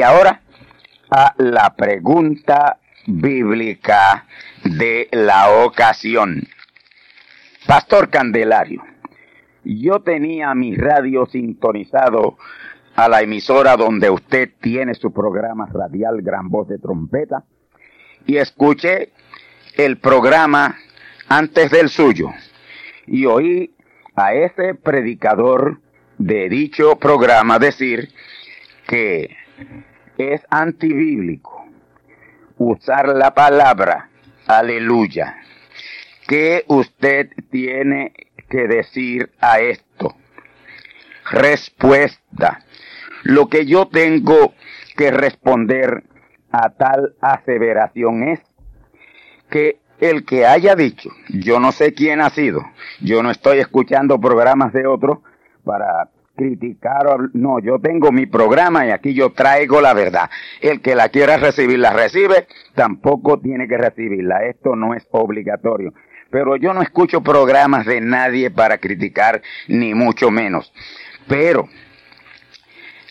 Y ahora a la pregunta bíblica de la ocasión. Pastor Candelario, yo tenía mi radio sintonizado a la emisora donde usted tiene su programa radial Gran Voz de Trompeta y escuché el programa antes del suyo y oí a ese predicador de dicho programa decir que es antibíblico usar la palabra aleluya. ¿Qué usted tiene que decir a esto? Respuesta. Lo que yo tengo que responder a tal aseveración es que el que haya dicho, yo no sé quién ha sido, yo no estoy escuchando programas de otros para criticar, no, yo tengo mi programa y aquí yo traigo la verdad. El que la quiera recibir la recibe, tampoco tiene que recibirla. Esto no es obligatorio. Pero yo no escucho programas de nadie para criticar, ni mucho menos. Pero,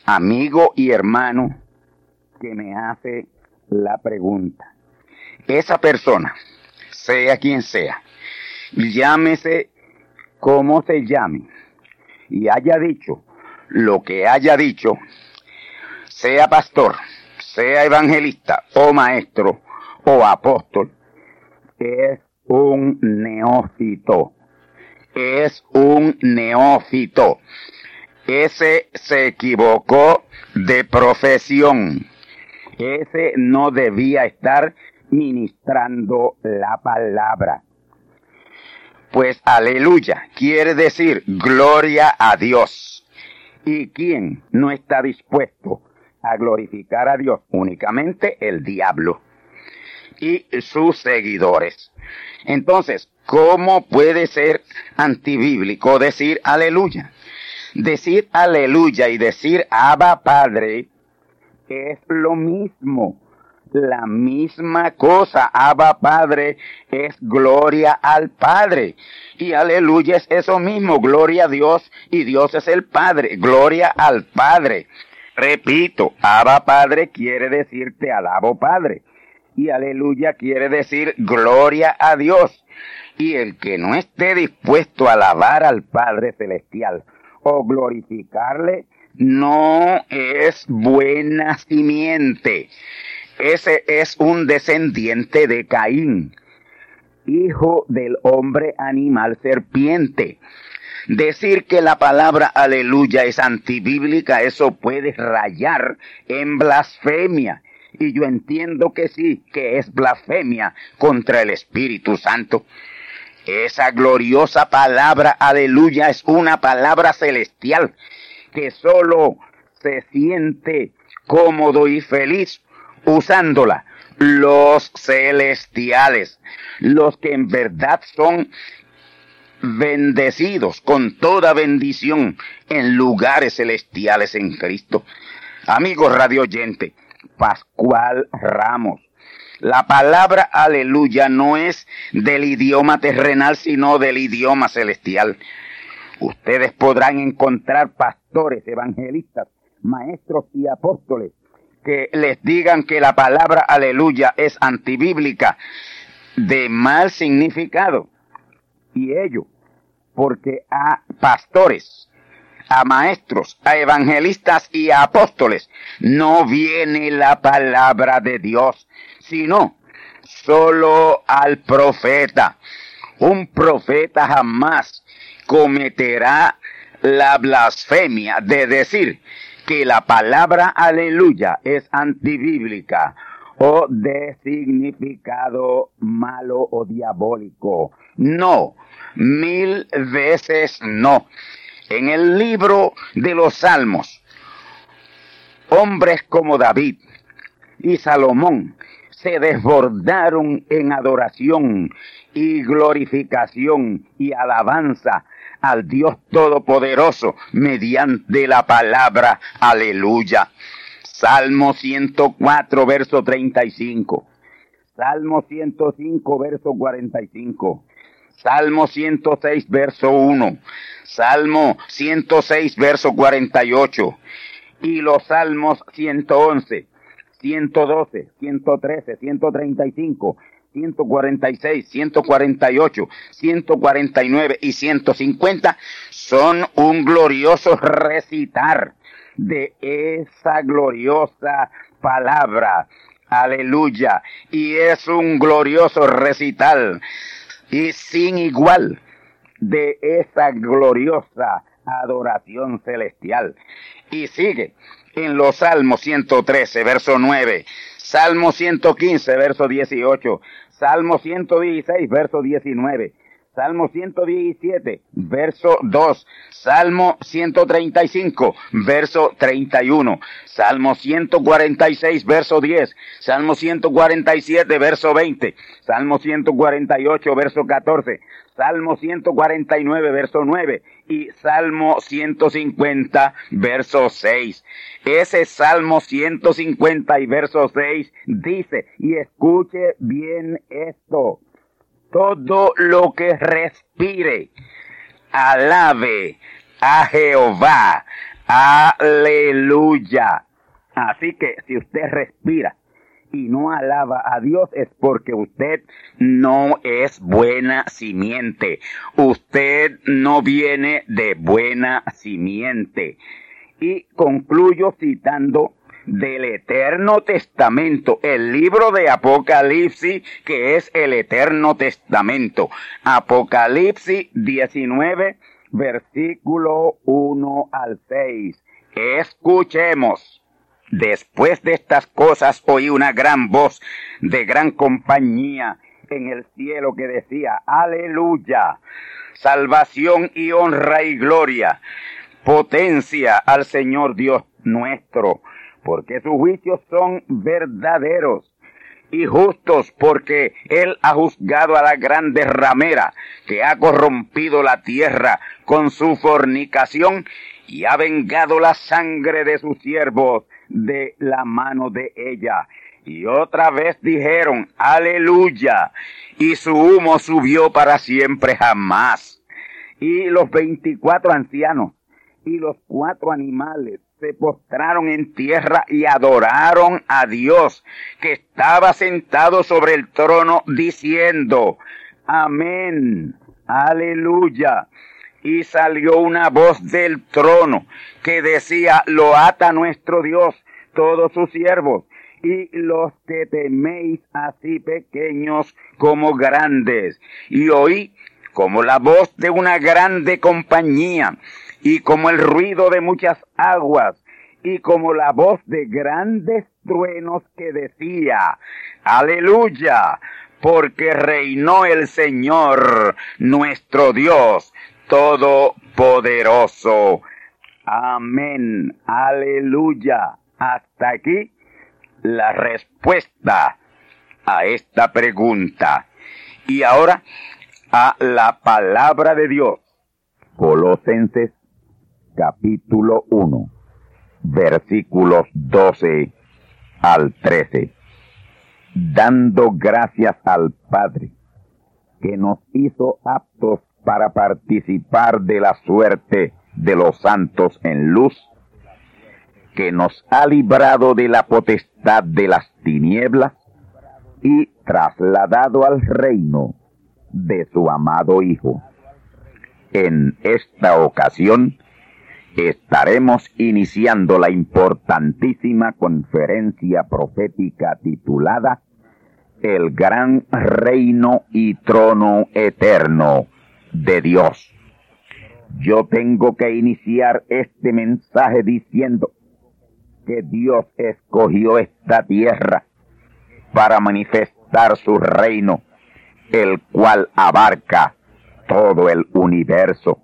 amigo y hermano que me hace la pregunta, esa persona, sea quien sea, llámese como se llame, y haya dicho lo que haya dicho, sea pastor, sea evangelista o maestro o apóstol, es un neófito. Es un neófito. Ese se equivocó de profesión. Ese no debía estar ministrando la palabra. Pues aleluya quiere decir gloria a Dios. ¿Y quién no está dispuesto a glorificar a Dios? Únicamente el diablo y sus seguidores. Entonces, ¿cómo puede ser antibíblico decir aleluya? Decir aleluya y decir Abba Padre es lo mismo la misma cosa. Abba Padre es gloria al Padre. Y aleluya es eso mismo, gloria a Dios y Dios es el Padre, gloria al Padre. Repito, Abba Padre quiere decir te alabo Padre. Y aleluya quiere decir gloria a Dios. Y el que no esté dispuesto a alabar al Padre Celestial o glorificarle, no es buena simiente. Ese es un descendiente de Caín, hijo del hombre animal serpiente. Decir que la palabra aleluya es antibíblica, eso puede rayar en blasfemia. Y yo entiendo que sí, que es blasfemia contra el Espíritu Santo. Esa gloriosa palabra, aleluya, es una palabra celestial que solo se siente cómodo y feliz usándola. Los celestiales, los que en verdad son bendecidos con toda bendición en lugares celestiales en Cristo. Amigos radio oyente, Pascual Ramos. La palabra aleluya no es del idioma terrenal, sino del idioma celestial. Ustedes podrán encontrar pastores, evangelistas, maestros y apóstoles que les digan que la palabra aleluya es antibíblica, de mal significado. Y ello, porque a pastores, a maestros, a evangelistas y a apóstoles no viene la palabra de Dios, sino solo al profeta. Un profeta jamás cometerá la blasfemia de decir que la palabra aleluya es antibíblica o de significado malo o diabólico. No, mil veces no. En el libro de los Salmos, hombres como David y Salomón se desbordaron en adoración y glorificación y alabanza al Dios Todopoderoso mediante la palabra aleluya. Salmo 104, verso 35. Salmo 105, verso 45. Salmo 106, verso 1. Salmo 106, verso 48. Y los Salmos 111, 112, 113, 135, 146, 148, 149 y 150 son un glorioso recitar de esa gloriosa palabra. Aleluya. Y es un glorioso recital y sin igual de esa gloriosa adoración celestial. Y sigue en los Salmos 113, verso 9, Salmo 115, verso 18, Salmo 116, verso 19, Salmo 117, verso 2. Salmo 135, verso 31. Salmo 146, verso 10. Salmo 147, verso 20. Salmo 148, verso 14. Salmo 149, verso 9 y Salmo 150, verso 6. Ese Salmo 150 y verso 6 dice, y escuche bien esto, todo lo que respire, alabe a Jehová, aleluya. Así que si usted respira y no alaba a Dios es porque usted no es buena simiente. Usted no viene de buena simiente. Y concluyo citando del Eterno Testamento, el libro de Apocalipsis, que es el Eterno Testamento. Apocalipsis 19, versículo 1 al 6. Escuchemos. Después de estas cosas oí una gran voz de gran compañía en el cielo que decía, aleluya, salvación y honra y gloria, potencia al Señor Dios nuestro, porque sus juicios son verdaderos y justos, porque Él ha juzgado a la grande ramera que ha corrompido la tierra con su fornicación y ha vengado la sangre de sus siervos de la mano de ella. Y otra vez dijeron, aleluya, y su humo subió para siempre jamás. Y los veinticuatro ancianos y los cuatro animales se postraron en tierra y adoraron a Dios que estaba sentado sobre el trono diciendo, amén, aleluya. Y salió una voz del trono que decía, lo ata nuestro Dios, todos sus siervos, y los que teméis así pequeños como grandes. Y oí como la voz de una grande compañía, y como el ruido de muchas aguas, y como la voz de grandes truenos que decía, aleluya, porque reinó el Señor, nuestro Dios, todopoderoso. Amén, aleluya. Hasta aquí la respuesta a esta pregunta. Y ahora a la palabra de Dios. Colosenses capítulo 1, versículos 12 al 13. Dando gracias al Padre que nos hizo aptos para participar de la suerte de los santos en luz, que nos ha librado de la potestad de las tinieblas y trasladado al reino de su amado Hijo. En esta ocasión estaremos iniciando la importantísima conferencia profética titulada El gran reino y trono eterno de Dios. Yo tengo que iniciar este mensaje diciendo que Dios escogió esta tierra para manifestar su reino, el cual abarca todo el universo.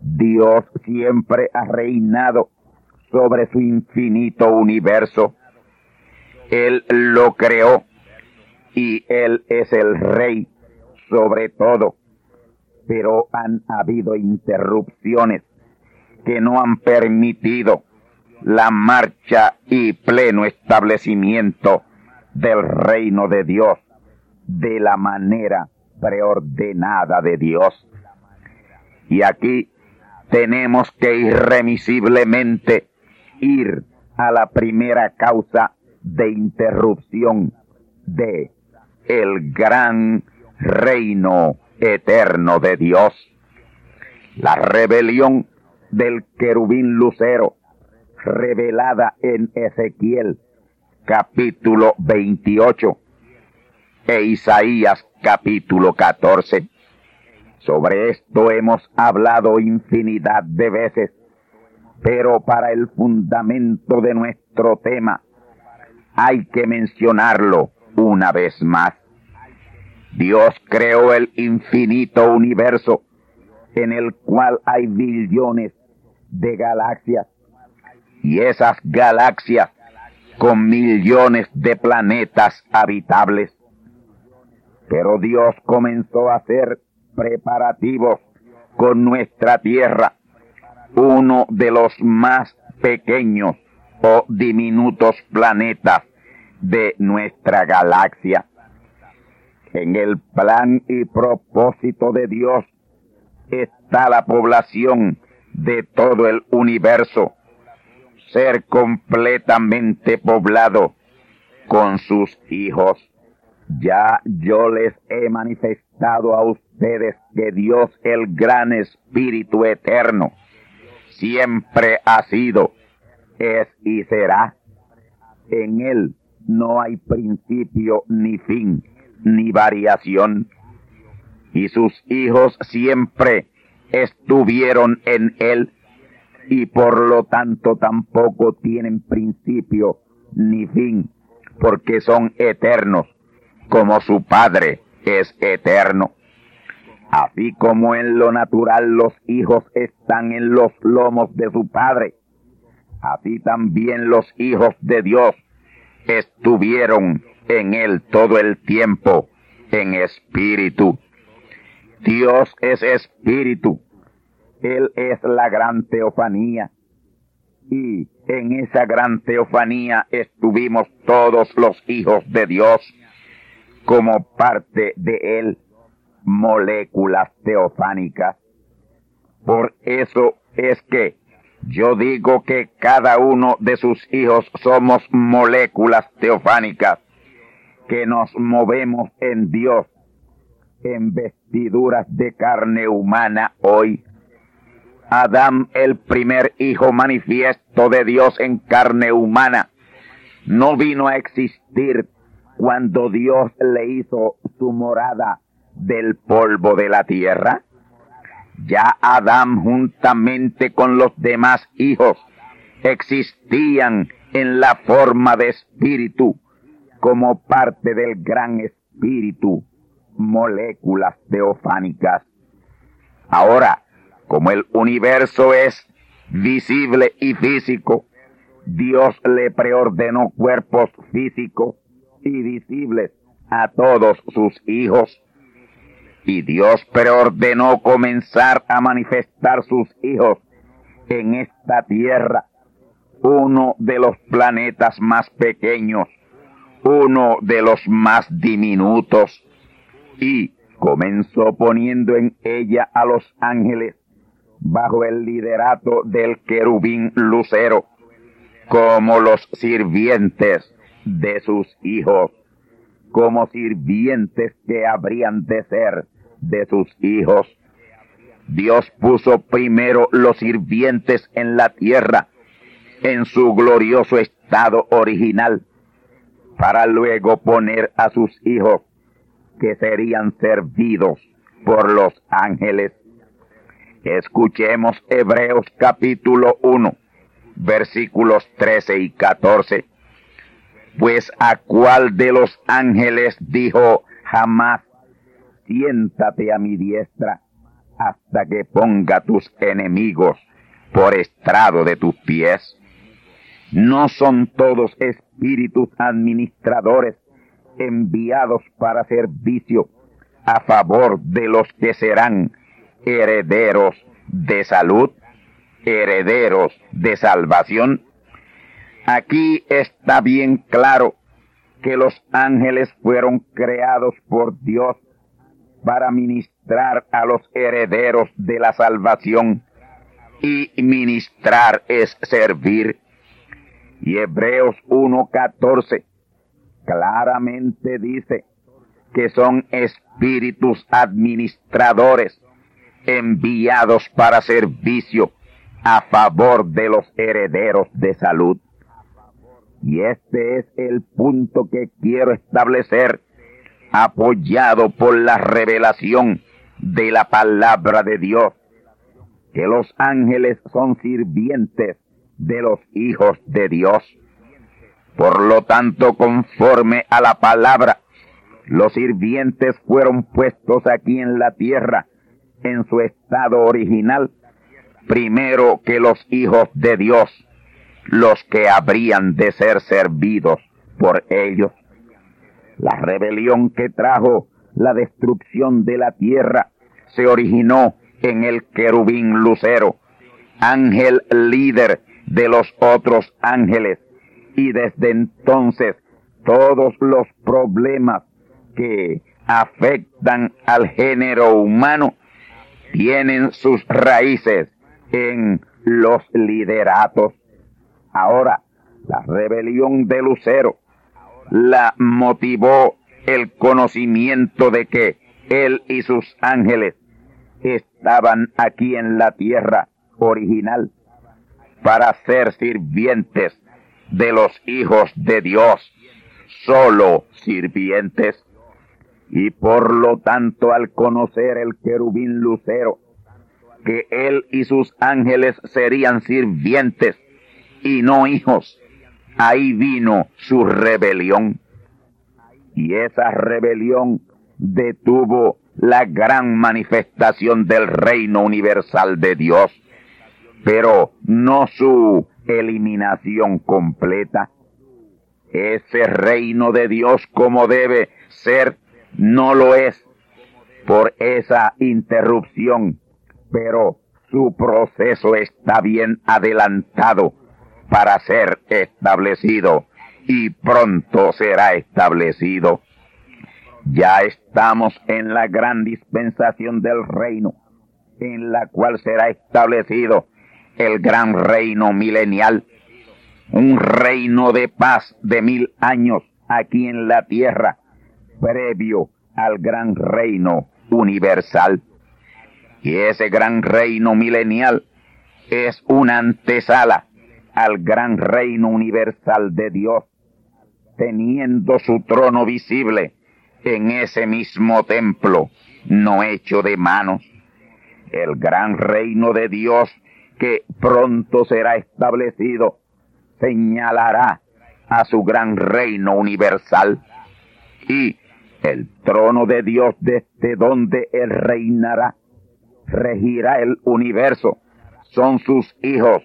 Dios siempre ha reinado sobre su infinito universo. Él lo creó y Él es el rey sobre todo. Pero han habido interrupciones que no han permitido la marcha y pleno establecimiento del reino de Dios de la manera preordenada de Dios. Y aquí tenemos que irremisiblemente ir a la primera causa de interrupción de el gran reino eterno de Dios. La rebelión del querubín lucero revelada en Ezequiel capítulo 28 e Isaías capítulo 14. Sobre esto hemos hablado infinidad de veces, pero para el fundamento de nuestro tema hay que mencionarlo una vez más. Dios creó el infinito universo en el cual hay billones de galaxias y esas galaxias con millones de planetas habitables. Pero Dios comenzó a hacer preparativos con nuestra Tierra, uno de los más pequeños o diminutos planetas de nuestra galaxia. En el plan y propósito de Dios está la población de todo el universo ser completamente poblado con sus hijos. Ya yo les he manifestado a ustedes que Dios, el gran Espíritu Eterno, siempre ha sido, es y será. En Él no hay principio ni fin, ni variación. Y sus hijos siempre estuvieron en Él y por lo tanto tampoco tienen principio ni fin, porque son eternos, como su Padre es eterno. Así como en lo natural los hijos están en los lomos de su Padre, así también los hijos de Dios estuvieron en él todo el tiempo en espíritu. Dios es espíritu él es la gran teofanía. Y en esa gran teofanía estuvimos todos los hijos de Dios como parte de Él, moléculas teofánicas. Por eso es que yo digo que cada uno de sus hijos somos moléculas teofánicas que nos movemos en Dios en vestiduras de carne humana hoy Adán, el primer hijo manifiesto de Dios en carne humana, no vino a existir cuando Dios le hizo su morada del polvo de la tierra. Ya Adán juntamente con los demás hijos existían en la forma de espíritu como parte del gran espíritu, moléculas teofánicas. Ahora, como el universo es visible y físico, Dios le preordenó cuerpos físicos y visibles a todos sus hijos. Y Dios preordenó comenzar a manifestar sus hijos en esta tierra, uno de los planetas más pequeños, uno de los más diminutos, y comenzó poniendo en ella a los ángeles bajo el liderato del querubín lucero, como los sirvientes de sus hijos, como sirvientes que habrían de ser de sus hijos. Dios puso primero los sirvientes en la tierra, en su glorioso estado original, para luego poner a sus hijos que serían servidos por los ángeles. Escuchemos Hebreos capítulo 1, versículos 13 y 14. Pues a cuál de los ángeles dijo jamás, siéntate a mi diestra hasta que ponga tus enemigos por estrado de tus pies. No son todos espíritus administradores enviados para servicio a favor de los que serán herederos de salud, herederos de salvación. Aquí está bien claro que los ángeles fueron creados por Dios para ministrar a los herederos de la salvación. Y ministrar es servir. Y Hebreos 1.14 claramente dice que son espíritus administradores enviados para servicio a favor de los herederos de salud. Y este es el punto que quiero establecer, apoyado por la revelación de la palabra de Dios, que los ángeles son sirvientes de los hijos de Dios. Por lo tanto, conforme a la palabra, los sirvientes fueron puestos aquí en la tierra en su estado original, primero que los hijos de Dios, los que habrían de ser servidos por ellos. La rebelión que trajo la destrucción de la tierra se originó en el querubín lucero, ángel líder de los otros ángeles, y desde entonces todos los problemas que afectan al género humano tienen sus raíces en los lideratos. Ahora, la rebelión de Lucero la motivó el conocimiento de que él y sus ángeles estaban aquí en la tierra original para ser sirvientes de los hijos de Dios, solo sirvientes. Y por lo tanto, al conocer el querubín lucero, que él y sus ángeles serían sirvientes y no hijos, ahí vino su rebelión. Y esa rebelión detuvo la gran manifestación del reino universal de Dios, pero no su eliminación completa. Ese reino de Dios como debe ser no lo es por esa interrupción, pero su proceso está bien adelantado para ser establecido y pronto será establecido. Ya estamos en la gran dispensación del reino, en la cual será establecido el gran reino milenial, un reino de paz de mil años aquí en la tierra, previo al gran reino universal. Y ese gran reino milenial es una antesala al gran reino universal de Dios, teniendo su trono visible en ese mismo templo, no hecho de manos. El gran reino de Dios que pronto será establecido señalará a su gran reino universal y El trono de Dios desde donde Él reinará, regirá el universo. Son sus hijos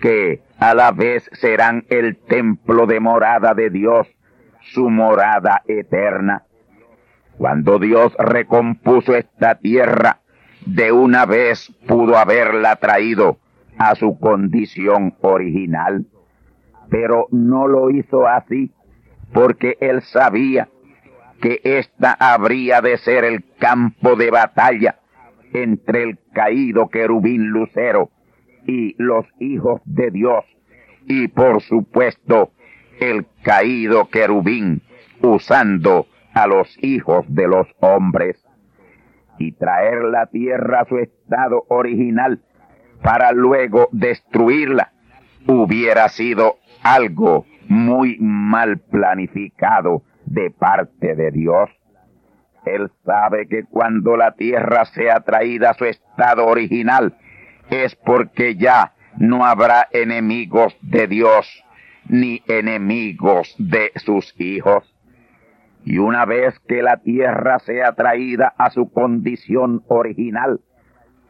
que a vez serán el templo de morada de Dios, su morada eterna. Cuando Dios recompuso esta tierra, de una vez pudo haberla traído a su condición original, pero no lo hizo así, porque él sabía que ésta habría de ser el campo de batalla entre el caído querubín lucero y los hijos de Dios, y por supuesto el caído querubín usando a los hijos de los hombres y traer la tierra a su estado original para luego destruirla hubiera sido algo muy mal planificado de parte de Dios. Él sabe que cuando la tierra sea traída a su estado original es porque ya no habrá enemigos de Dios ni enemigos de sus hijos. Y una vez que la tierra sea traída a su condición original,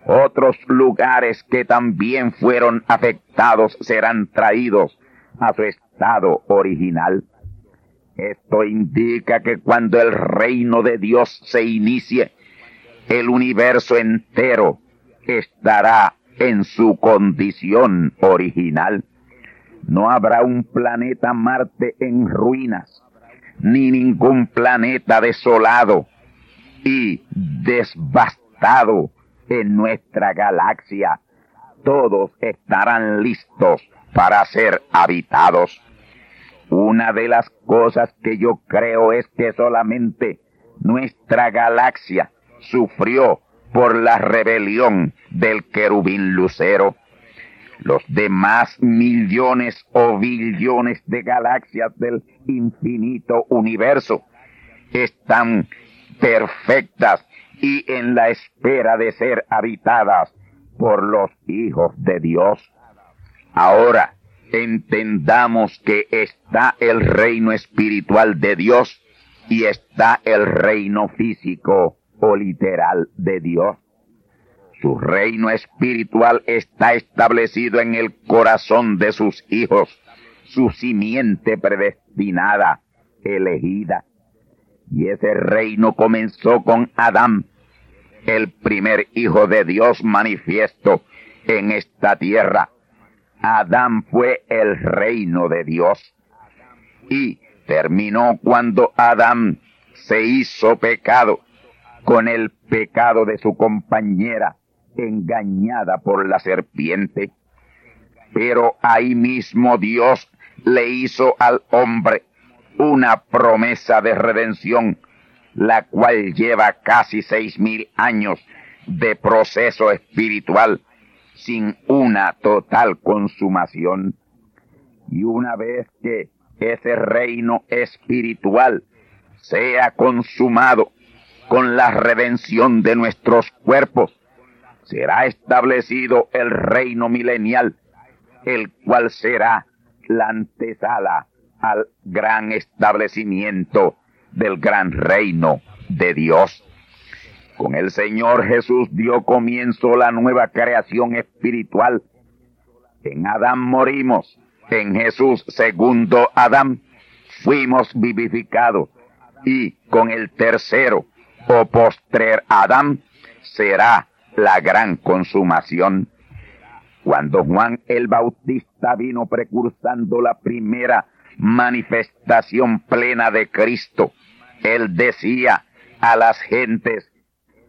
otros lugares que también fueron afectados serán traídos a su estado original. Esto indica que cuando el reino de Dios se inicie, el universo entero estará en su condición original. No habrá un planeta Marte en ruinas ni ningún planeta desolado y desbastado en nuestra galaxia. Todos estarán listos para ser habitados. Una de las cosas que yo creo es que solamente nuestra galaxia sufrió por la rebelión del querubín lucero. Los demás millones o billones de galaxias del infinito universo están perfectas y en la espera de ser habitadas por los hijos de Dios. Ahora entendamos que está el reino espiritual de Dios y está el reino físico o literal de Dios. Su reino espiritual está establecido en el corazón de sus hijos, su simiente predestinada, elegida. Y ese reino comenzó con Adán, el primer hijo de Dios manifiesto en esta tierra. Adán fue el reino de Dios. Y terminó cuando Adán se hizo pecado con el pecado de su compañera, engañada por la serpiente. Pero ahí mismo Dios le hizo al hombre una promesa de redención, la cual lleva casi seis mil años de proceso espiritual sin una total consumación. Y una vez que ese reino espiritual sea consumado con la redención de nuestros cuerpos, será establecido el reino milenial, el cual será la antesala al gran establecimiento del gran reino de Dios. Con el Señor Jesús dio comienzo la nueva creación espiritual. En Adán morimos, en Jesús segundo Adán fuimos vivificados y con el tercero o postrer Adán será la gran consumación. Cuando Juan el Bautista vino precursando la primera manifestación plena de Cristo, él decía a las gentes,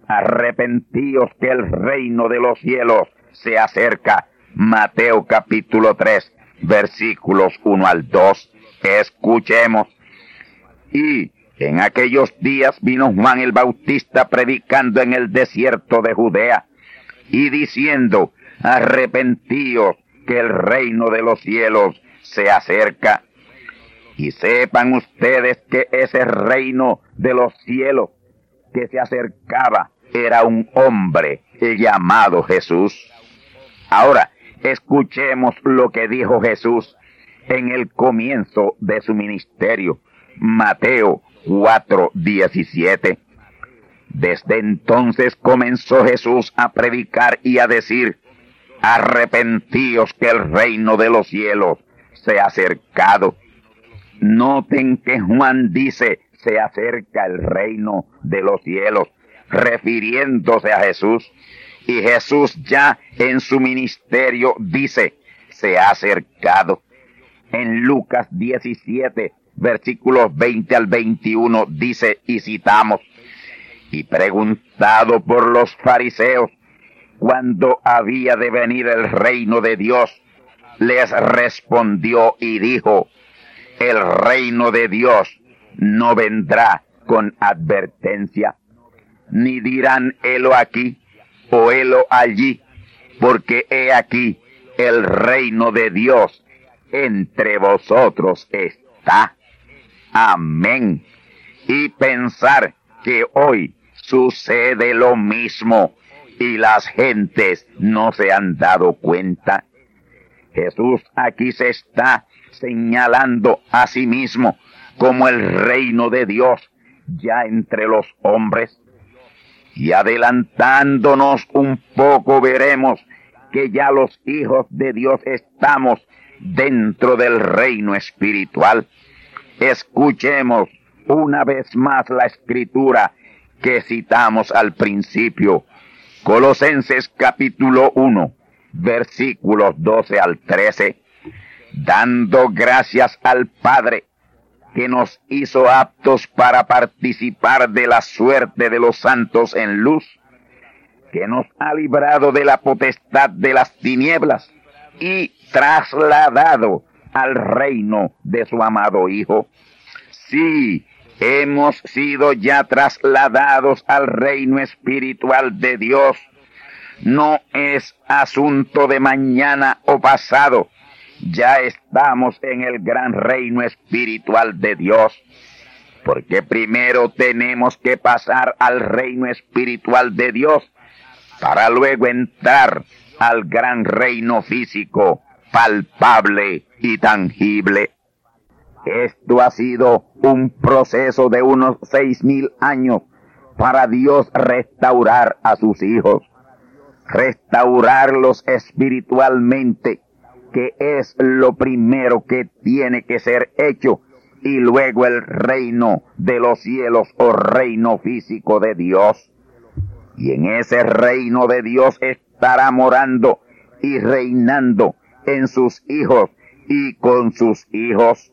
arrepentíos que el reino de los cielos se acerca. Mateo capítulo 3, versículos 1 al 2. Escuchemos. Y en aquellos días vino Juan el Bautista predicando en el desierto de Judea y diciendo, arrepentíos que el reino de los cielos se acerca. Y sepan ustedes que ese reino de los cielos que se acercaba era un hombre llamado Jesús. Ahora, escuchemos lo que dijo Jesús en el comienzo de su ministerio. Mateo 4:17. Desde entonces comenzó Jesús a predicar y a decir, arrepentíos que el reino de los cielos se ha acercado. Noten que Juan dice, se acerca el reino de los cielos, refiriéndose a Jesús. Y Jesús ya en su ministerio dice, se ha acercado. En Lucas 17, versículos 20 al 21 dice, y citamos, y preguntado por los fariseos cuándo había de venir el reino de Dios, les respondió y dijo, el reino de Dios no vendrá con advertencia, ni dirán helo aquí o helo allí, porque he aquí el reino de Dios entre vosotros está. Amén. Y pensar que hoy sucede lo mismo y las gentes no se han dado cuenta. Jesús aquí se está señalando a sí mismo como el reino de Dios ya entre los hombres. Y adelantándonos un poco veremos que ya los hijos de Dios estamos dentro del reino espiritual. Escuchemos una vez más la escritura que citamos al principio. Colosenses capítulo 1, versículos 12 al 13. Dando gracias al Padre que nos hizo aptos para participar de la suerte de los santos en luz, que nos ha librado de la potestad de las tinieblas y trasladado al reino de su amado Hijo. Sí, hemos sido ya trasladados al reino espiritual de Dios. No es asunto de mañana o pasado, ya estamos en el gran reino espiritual de Dios. Porque primero tenemos que pasar al reino espiritual de Dios para luego entrar al gran reino físico, palpable y tangible. Esto ha sido un proceso de unos seis mil años para Dios restaurar a sus hijos, restaurarlos espiritualmente que es lo primero que tiene que ser hecho y luego el reino de los cielos o reino físico de Dios. Y en ese reino de Dios estará morando y reinando en sus hijos y con sus hijos.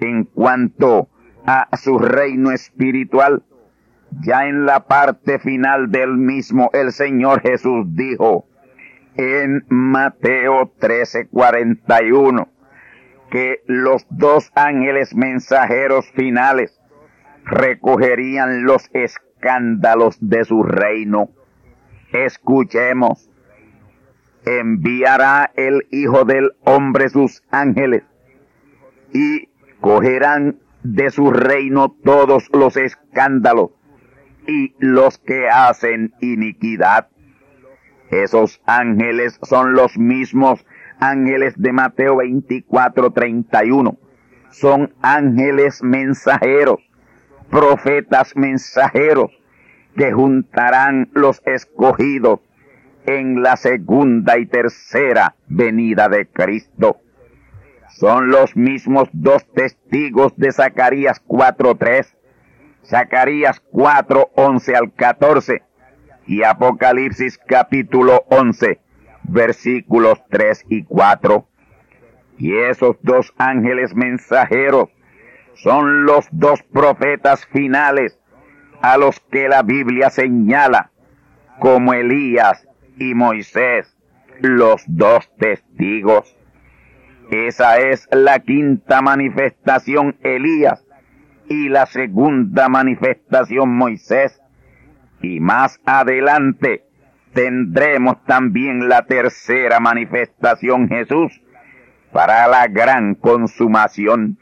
En cuanto a su reino espiritual, ya en la parte final del mismo el Señor Jesús dijo, en Mateo 13:41 que los dos ángeles mensajeros finales recogerían los escándalos de su reino. Escuchemos, enviará el Hijo del Hombre sus ángeles y cogerán de su reino todos los escándalos y los que hacen iniquidad esos ángeles son los mismos ángeles de Mateo 24, 31. Son ángeles mensajeros, profetas mensajeros, que juntarán los escogidos en la segunda y tercera venida de Cristo. Son los mismos dos testigos de Zacarías 4.3, Zacarías 4.11 al 14, y Apocalipsis capítulo 11, versículos 3 y 4. Y esos dos ángeles mensajeros son los dos profetas finales a los que la Biblia señala como Elías y Moisés, los dos testigos. Esa es la quinta manifestación Elías y la segunda manifestación Moisés y más adelante tendremos también la tercera manifestación Jesús para la gran consumación.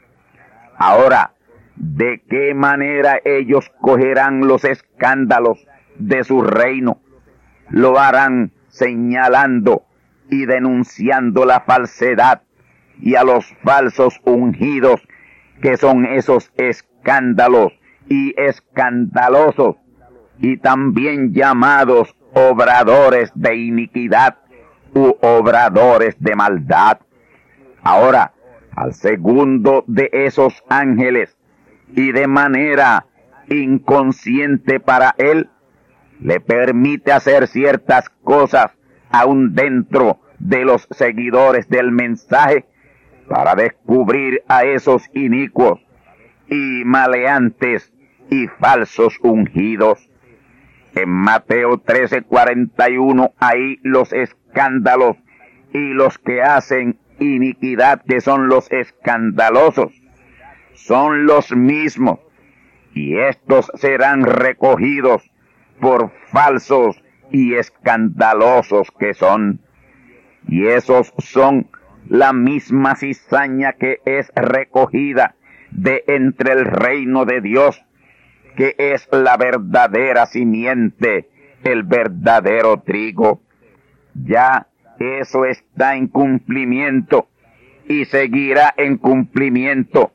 Ahora, ¿de qué manera ellos cogerán los escándalos de su reino? Lo harán señalando y denunciando la falsedad y a los falsos ungidos que son esos escándalos y escandalosos, y también llamados obradores de iniquidad u obradores de maldad. Ahora, al segundo de esos ángeles, y de manera inconsciente para él, le permite hacer ciertas cosas aún dentro de los seguidores del mensaje para descubrir a esos inicuos y maleantes y falsos ungidos. En Mateo 13:41 ahí los escándalos y los que hacen iniquidad que son los escandalosos son los mismos y estos serán recogidos por falsos y escandalosos que son. Y esos son la misma cizaña que es recogida de entre el reino de Dios, que es la verdadera simiente, el verdadero trigo. Ya eso está en cumplimiento y seguirá en cumplimiento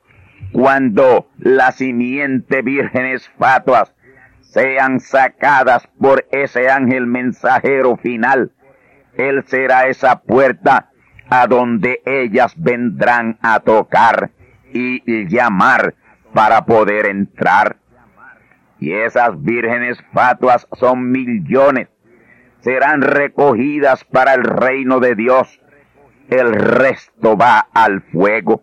cuando la simiente vírgenes fatuas sean sacadas por ese ángel mensajero final. Él será esa puerta a donde ellas vendrán a tocar y llamar para poder entrar. Y esas vírgenes fatuas son millones. Serán recogidas para el reino de Dios. El resto va al fuego.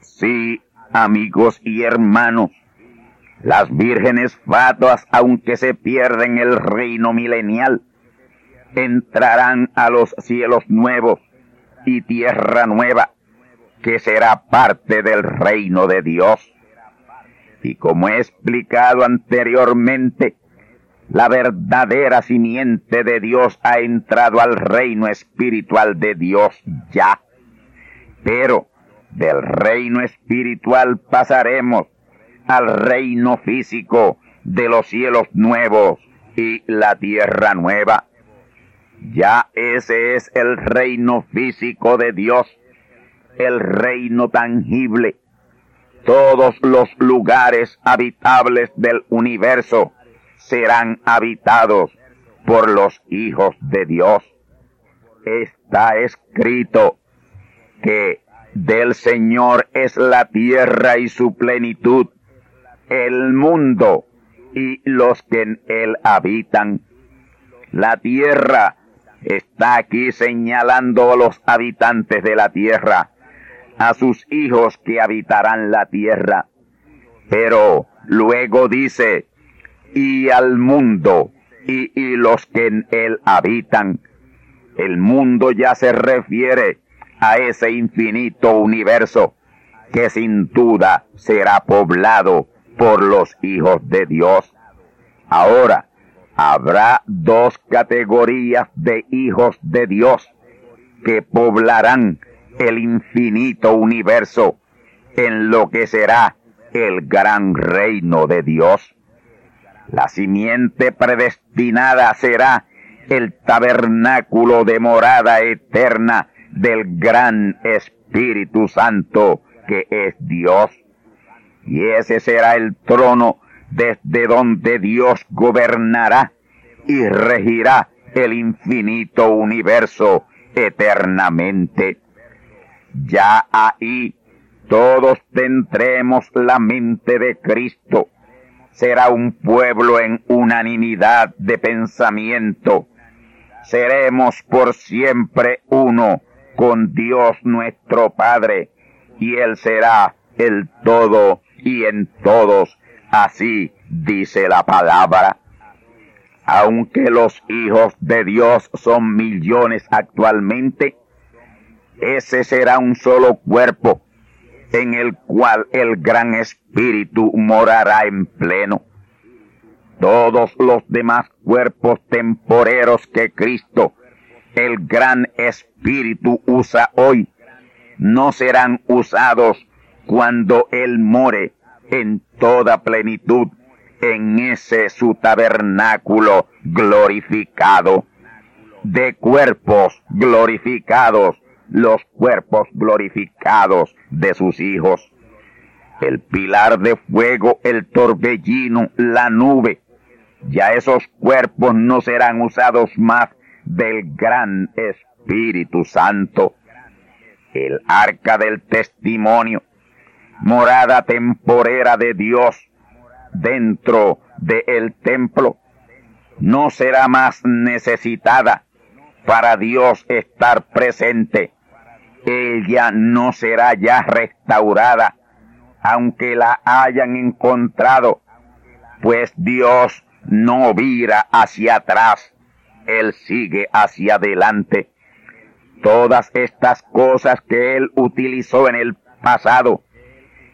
Sí, amigos y hermanos, las vírgenes fatuas, aunque se pierden el reino milenial, entrarán a los cielos nuevos y tierra nueva, que será parte del reino de Dios. Y como he explicado anteriormente, la verdadera simiente de Dios ha entrado al reino espiritual de Dios ya. Pero del reino espiritual pasaremos al reino físico de los cielos nuevos y la tierra nueva. Ya ese es el reino físico de Dios, el reino tangible. Todos los lugares habitables del universo serán habitados por los hijos de Dios. Está escrito que del Señor es la tierra y su plenitud, el mundo y los que en él habitan. La tierra está aquí señalando a los habitantes de la tierra, a sus hijos que habitarán la tierra. Pero luego dice, y al mundo y, y los que en él habitan. El mundo ya se refiere a ese infinito universo que sin duda será poblado por los hijos de Dios. Ahora, habrá dos categorías de hijos de Dios que poblarán el infinito universo en lo que será el gran reino de Dios. La simiente predestinada será el tabernáculo de morada eterna del gran Espíritu Santo que es Dios y ese será el trono desde donde Dios gobernará y regirá el infinito universo eternamente. Ya ahí todos tendremos la mente de Cristo. Será un pueblo en unanimidad de pensamiento. Seremos por siempre uno con Dios nuestro Padre, y Él será el todo y en todos. Así dice la palabra. Aunque los hijos de Dios son millones actualmente, ese será un solo cuerpo en el cual el gran espíritu morará en pleno. Todos los demás cuerpos temporeros que Cristo, el gran espíritu, usa hoy, no serán usados cuando Él more en toda plenitud en ese su tabernáculo glorificado, de cuerpos glorificados, los cuerpos glorificados de sus hijos. el pilar de fuego, el torbellino, la nube. Ya esos cuerpos no serán usados más del gran Espíritu Santo. El arca del testimonio, morada temporera de Dios dentro del templo, no será más necesitada para Dios estar presente. Ella no será ya restaurada aunque la hayan encontrado, pues Dios no vira hacia atrás, Él sigue hacia adelante. Todas estas cosas que Él utilizó en el pasado,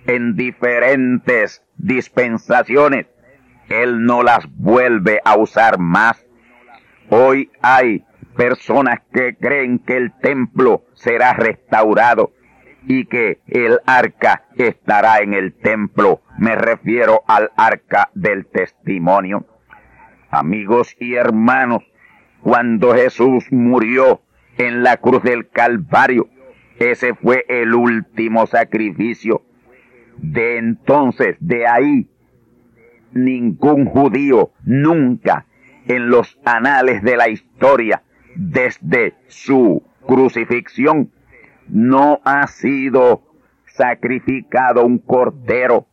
en diferentes dispensaciones, Él no las vuelve a usar más. Hoy hay personas que creen que el templo será restaurado y que el arca estará en el templo. Me refiero al arca del testimonio. Amigos y hermanos, cuando Jesús murió en la cruz del Calvario, ese fue el último sacrificio. De entonces, de ahí, ningún judío nunca en los anales de la historia, desde su crucifixión, no ha sido sacrificado un cordero,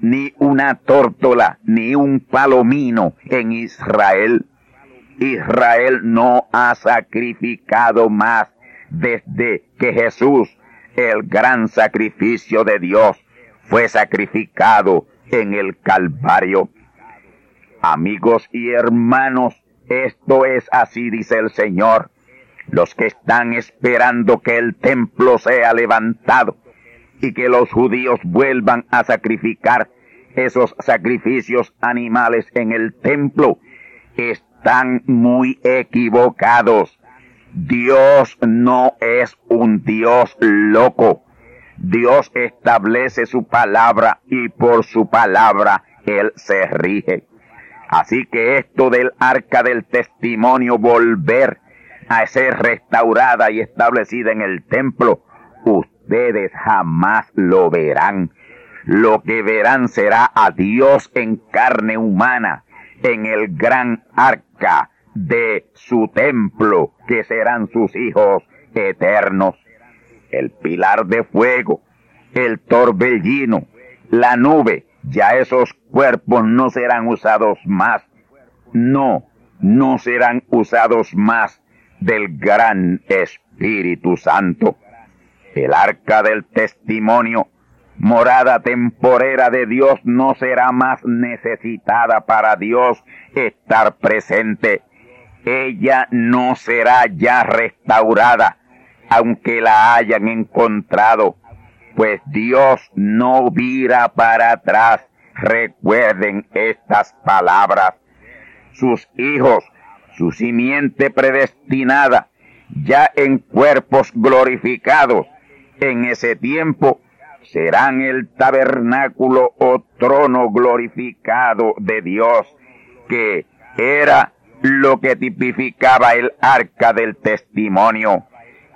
ni una tórtola, ni un palomino en Israel. Israel no ha sacrificado más desde que Jesús, el gran sacrificio de Dios, fue sacrificado en el Calvario. Amigos y hermanos, esto es así, dice el Señor los que están esperando que el templo sea levantado y que los judíos vuelvan a sacrificar esos sacrificios animales en el templo, están muy equivocados. Dios no es un Dios loco. Dios establece su palabra y por su palabra Él se rige. Así que esto del arca del testimonio volver a ser restaurada y establecida en el templo, ustedes jamás lo verán. Lo que verán será a Dios en carne humana, en el gran arca de su templo, que serán sus hijos eternos. El pilar de fuego, el torbellino, la nube, ya esos cuerpos no serán usados más. No, no serán usados más del gran Espíritu Santo. El arca del testimonio, morada temporera de Dios, no será más necesitada para Dios estar presente. Ella no será ya restaurada, aunque la hayan encontrado, pues Dios no vira para atrás. Recuerden estas palabras. Sus hijos su simiente predestinada, ya en cuerpos glorificados, en ese tiempo serán el tabernáculo o trono glorificado de Dios, que era lo que tipificaba el arca del testimonio.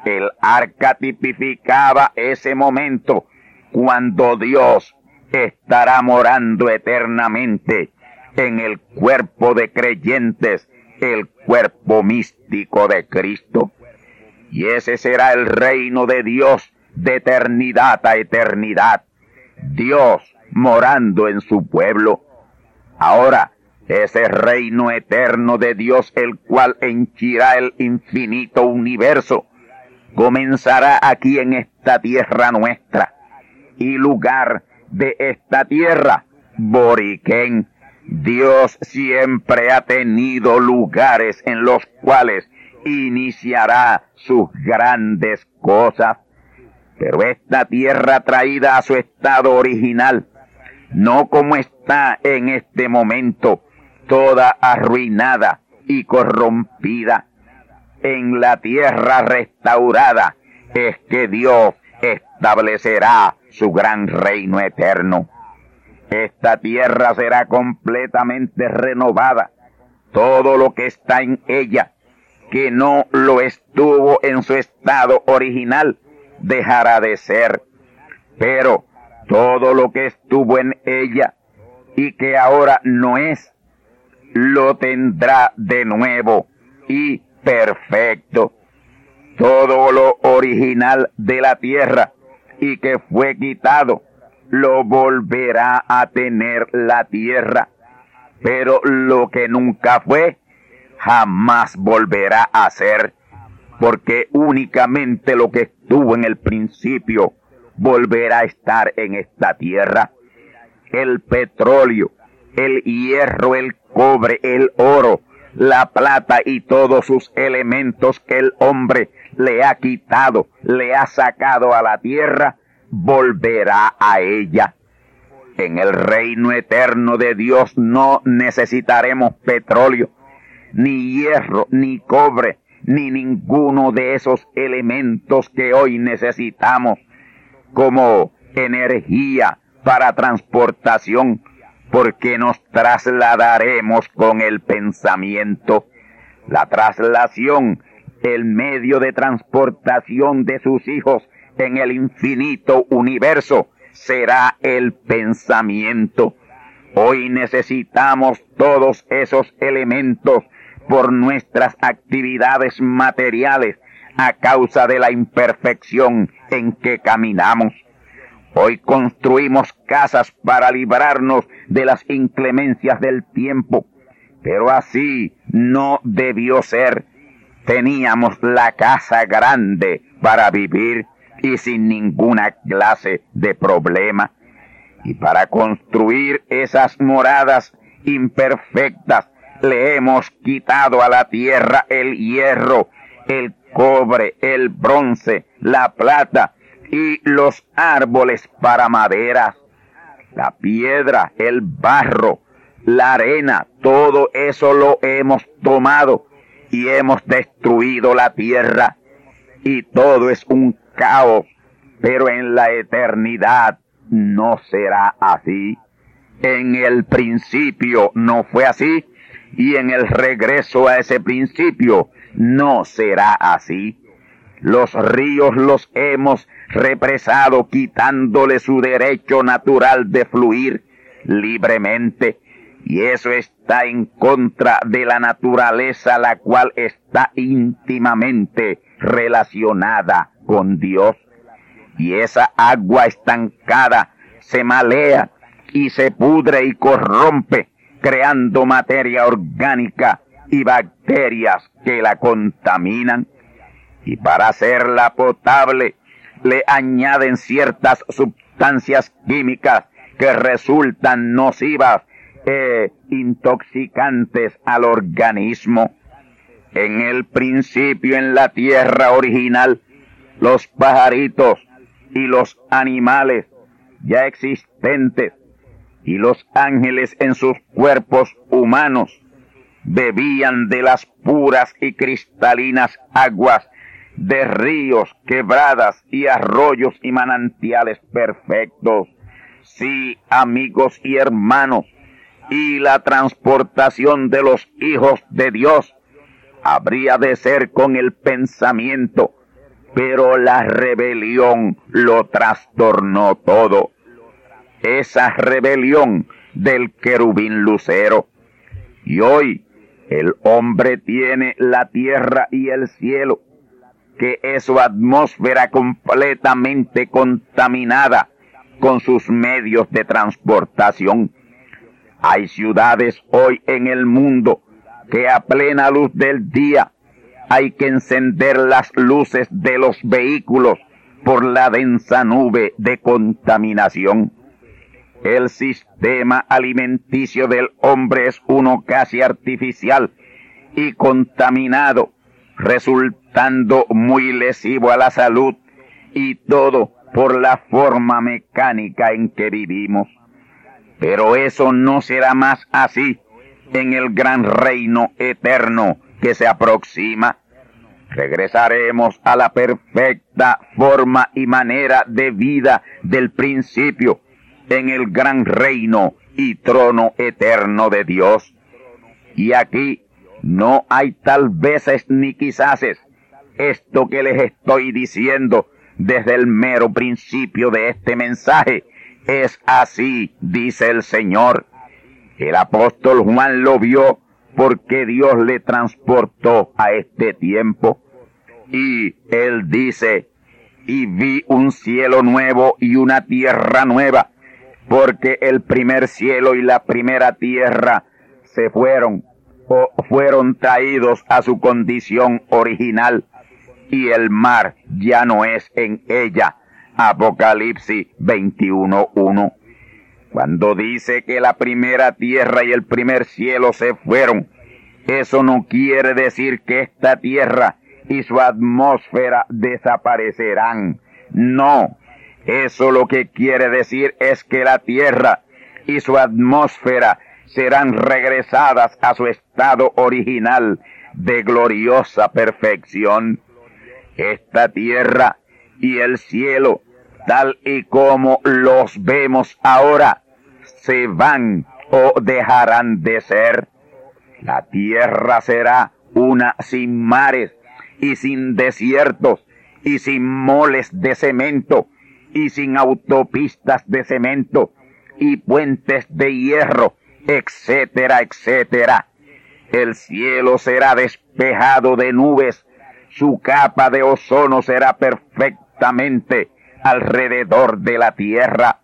El arca tipificaba ese momento cuando Dios estará morando eternamente en el cuerpo de creyentes el cuerpo místico de Cristo. Y ese será el reino de Dios de eternidad a eternidad. Dios morando en su pueblo. Ahora, ese reino eterno de Dios, el cual henchirá el infinito universo, comenzará aquí en esta tierra nuestra. Y lugar de esta tierra, Boriquén, Dios siempre ha tenido lugares en los cuales iniciará sus grandes cosas. Pero esta tierra traída a su estado original, no como está en este momento, toda arruinada y corrompida, en la tierra restaurada es que Dios establecerá su gran reino eterno. Esta tierra será completamente renovada. Todo lo que está en ella, que no lo estuvo en su estado original, dejará de ser. Pero todo lo que estuvo en ella y que ahora no es, lo tendrá de nuevo y perfecto. Todo lo original de la tierra y que fue quitado, lo volverá a tener la tierra. Pero lo que nunca fue, jamás volverá a ser, porque únicamente lo que estuvo en el principio volverá a estar en esta tierra. El petróleo, el hierro, el cobre, el oro, la plata y todos sus elementos que el hombre le ha quitado, le ha sacado a la tierra, volverá a ella. En el reino eterno de Dios no necesitaremos petróleo, ni hierro, ni cobre, ni ninguno de esos elementos que hoy necesitamos como energía para transportación, porque nos trasladaremos con el pensamiento. La traslación, el medio de transportación de sus hijos en el infinito universo, será el pensamiento. Hoy necesitamos todos esos elementos por nuestras actividades materiales a causa de la imperfección en que caminamos. Hoy construimos casas para librarnos de las inclemencias del tiempo, pero así no debió ser. Teníamos la casa grande para vivir y sin ninguna clase de problema. Y para construir esas moradas imperfectas le hemos quitado a la tierra el hierro, el cobre, el bronce, la plata y los árboles para maderas, la piedra, el barro, la arena, todo eso lo hemos tomado y hemos destruido la tierra y todo es un caos, pero en la eternidad no será así. En el principio no fue así y en el regreso a ese principio no será así. Los ríos los hemos represado quitándole su derecho natural de fluir libremente y eso está en contra de la naturaleza la cual está íntimamente relacionada con Dios. Y esa agua estancada se malea y se pudre y corrompe, creando materia orgánica y bacterias que la contaminan. Y para hacerla potable le añaden ciertas sustancias químicas que resultan nocivas e intoxicantes al organismo. En el principio, en la tierra original, los pajaritos y los animales ya existentes y los ángeles en sus cuerpos humanos bebían de las puras y cristalinas aguas de ríos, quebradas y arroyos y manantiales perfectos. Sí, amigos y hermanos, y la transportación de los hijos de Dios habría de ser con el pensamiento, pero la rebelión lo trastornó todo. Esa rebelión del querubín lucero. Y hoy el hombre tiene la tierra y el cielo, que es su atmósfera completamente contaminada con sus medios de transportación. Hay ciudades hoy en el mundo que a plena luz del día hay que encender las luces de los vehículos por la densa nube de contaminación. El sistema alimenticio del hombre es uno casi artificial y contaminado, resultando muy lesivo a la salud y todo por la forma mecánica en que vivimos. Pero eso no será más así en el gran reino eterno que se aproxima. Regresaremos a la perfecta forma y manera de vida del principio en el gran reino y trono eterno de Dios. Y aquí no hay tal veces ni quizáses esto que les estoy diciendo desde el mero principio de este mensaje es así, dice el Señor. El apóstol Juan lo vio porque Dios le transportó a este tiempo. Y él dice, y vi un cielo nuevo y una tierra nueva, porque el primer cielo y la primera tierra se fueron fueron traídos a su condición original y el mar ya no es en ella. Apocalipsis 21.1. Cuando dice que la primera tierra y el primer cielo se fueron, eso no quiere decir que esta tierra y su atmósfera desaparecerán. No, eso lo que quiere decir es que la tierra y su atmósfera serán regresadas a su estado original de gloriosa perfección. Esta tierra y el cielo, tal y como los vemos ahora, se van o dejarán de ser. La tierra será una sin mares y sin desiertos y sin moles de cemento y sin autopistas de cemento y puentes de hierro, etcétera, etcétera. El cielo será despejado de nubes, su capa de ozono será perfectamente alrededor de la tierra.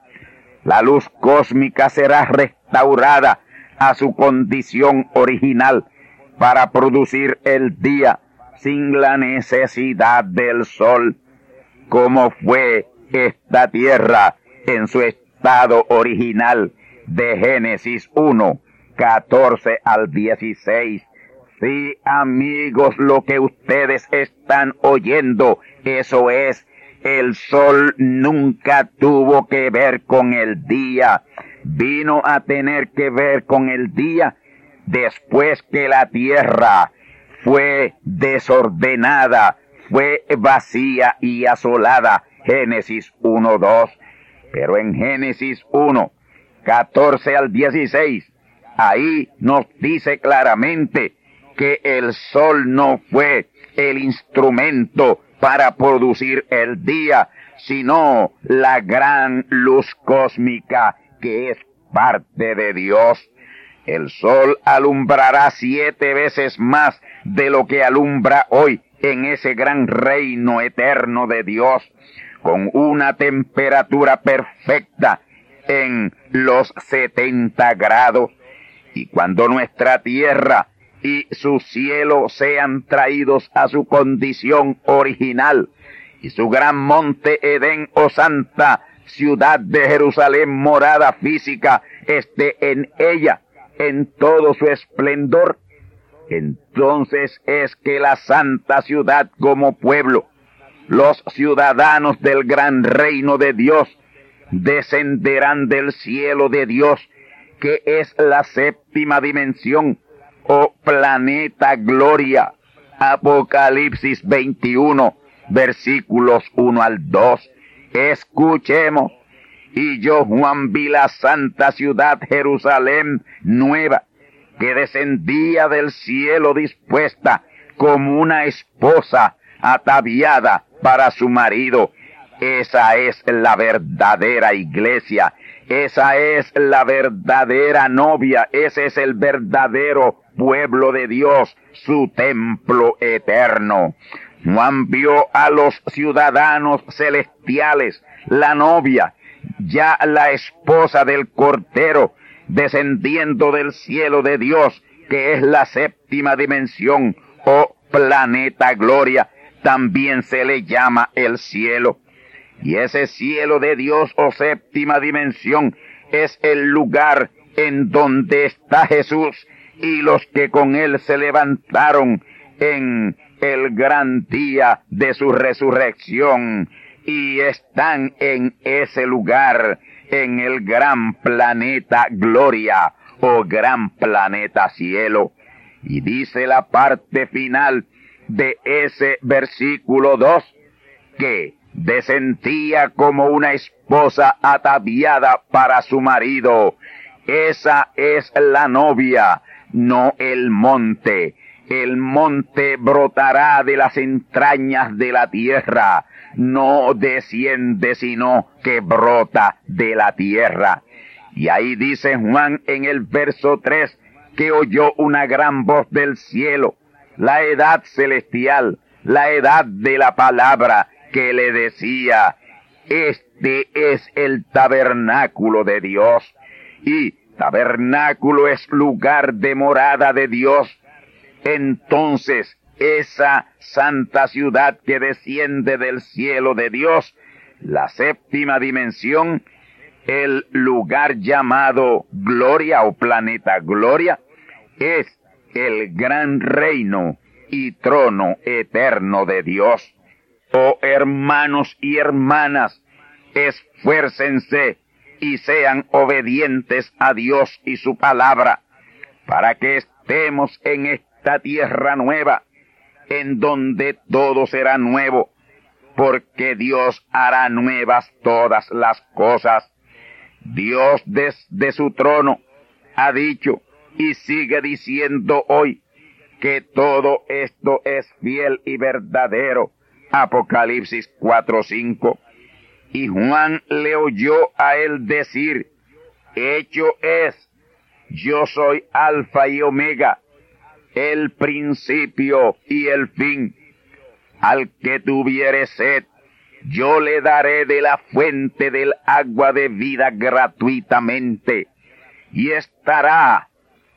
La luz cósmica será restaurada a su condición original para producir el día sin la necesidad del sol, como fue esta tierra en su estado original de Génesis 1, 14 al 16. Sí, amigos, lo que ustedes están oyendo, eso es, el sol nunca tuvo que ver con el día, vino a tener que ver con el día después que la tierra fue desordenada, fue vacía y asolada. Génesis 1.2. Pero en Génesis 1, 14 al 16, ahí nos dice claramente que el sol no fue el instrumento para producir el día, sino la gran luz cósmica que es parte de Dios. El sol alumbrará siete veces más de lo que alumbra hoy en ese gran reino eterno de Dios, con una temperatura perfecta en los 70 grados. Y cuando nuestra tierra y su cielo sean traídos a su condición original, y su gran monte Edén o santa ciudad de Jerusalén, morada física, esté en ella, en todo su esplendor, entonces es que la santa ciudad como pueblo, los ciudadanos del gran reino de Dios, descenderán del cielo de Dios, que es la séptima dimensión, o planeta gloria. Apocalipsis 21, versículos 1 al 2. Escuchemos. Y yo, Juan, vi la santa ciudad Jerusalén nueva, que descendía del cielo dispuesta como una esposa ataviada para su marido. Esa es la verdadera iglesia, esa es la verdadera novia, ese es el verdadero pueblo de Dios, su templo eterno. Juan vio a los ciudadanos celestiales, la novia, ya la esposa del Cordero, descendiendo del cielo de Dios, que es la séptima dimensión o planeta gloria, también se le llama el cielo. Y ese cielo de Dios o séptima dimensión es el lugar en donde está Jesús y los que con él se levantaron en el gran día de su resurrección y están en ese lugar, en el gran planeta gloria o gran planeta cielo. Y dice la parte final de ese versículo 2 que descendía como una esposa ataviada para su marido. Esa es la novia, no el monte. el monte brotará de las entrañas de la tierra, no desciende, sino que brota de la tierra. Y ahí dice Juan en el verso 3 que oyó una gran voz del cielo, la edad celestial, la edad de la palabra, que le decía, este es el tabernáculo de Dios. Y tabernáculo es lugar de morada de Dios. Entonces, esa santa ciudad que desciende del cielo de Dios, la séptima dimensión, el lugar llamado Gloria o planeta Gloria, es el gran reino y trono eterno de Dios. Oh hermanos y hermanas, esfuércense y sean obedientes a Dios y su palabra, para que estemos en esta tierra nueva, en donde todo será nuevo, porque Dios hará nuevas todas las cosas. Dios desde su trono ha dicho y sigue diciendo hoy que todo esto es fiel y verdadero. Apocalipsis 4:5. Y Juan le oyó a él decir, hecho es, yo soy alfa y omega, el principio y el fin. Al que tuviere sed, yo le daré de la fuente del agua de vida gratuitamente, y estará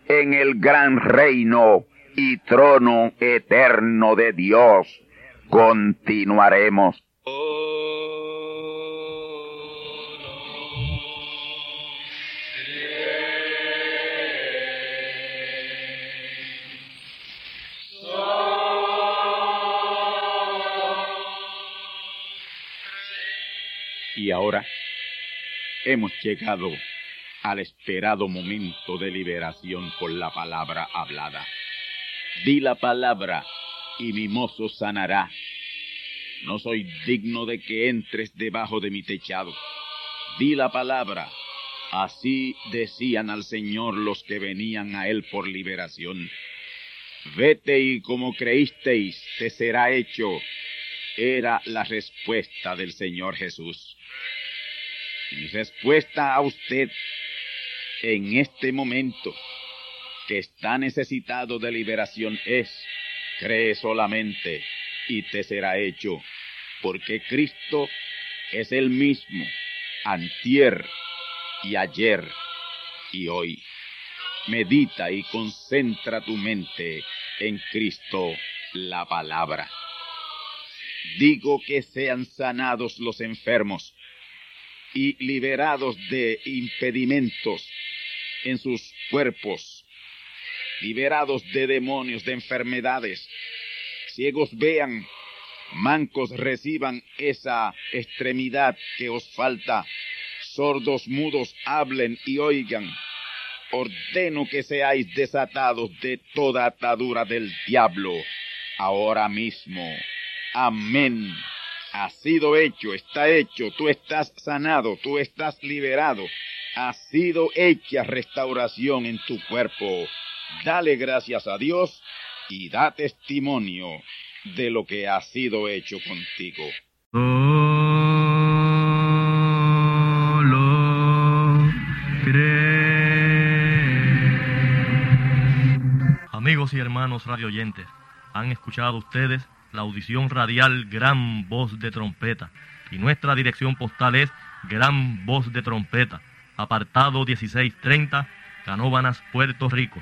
en el gran reino y trono eterno de Dios. Continuaremos. Y ahora hemos llegado al esperado momento de liberación por la palabra hablada. Di la palabra y mi mozo sanará. No soy digno de que entres debajo de mi techado. Di la palabra. Así decían al Señor los que venían a Él por liberación. Vete y como creísteis, te será hecho. Era la respuesta del Señor Jesús. mi respuesta a usted en este momento que está necesitado de liberación es, cree solamente y te será hecho, porque Cristo es el mismo, antier y ayer y hoy. Medita y concentra tu mente en Cristo, la palabra. Digo que sean sanados los enfermos y liberados de impedimentos en sus cuerpos, liberados de demonios, de enfermedades. Ciegos vean, mancos reciban esa extremidad que os falta. Sordos mudos hablen y oigan. Ordeno que seáis desatados de toda atadura del diablo ahora mismo. Amén. Ha sido hecho, está hecho, tú estás sanado, tú estás liberado ha sido hecha restauración en tu cuerpo. Dale gracias a Dios y da testimonio de lo que ha sido hecho contigo. Amigos y hermanos radioyentes, han escuchado ustedes la audición radial Gran Voz de Trompeta. Y nuestra dirección postal es Gran Voz de Trompeta apartado 1630, Canóbanas, Puerto Rico,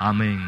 Amén.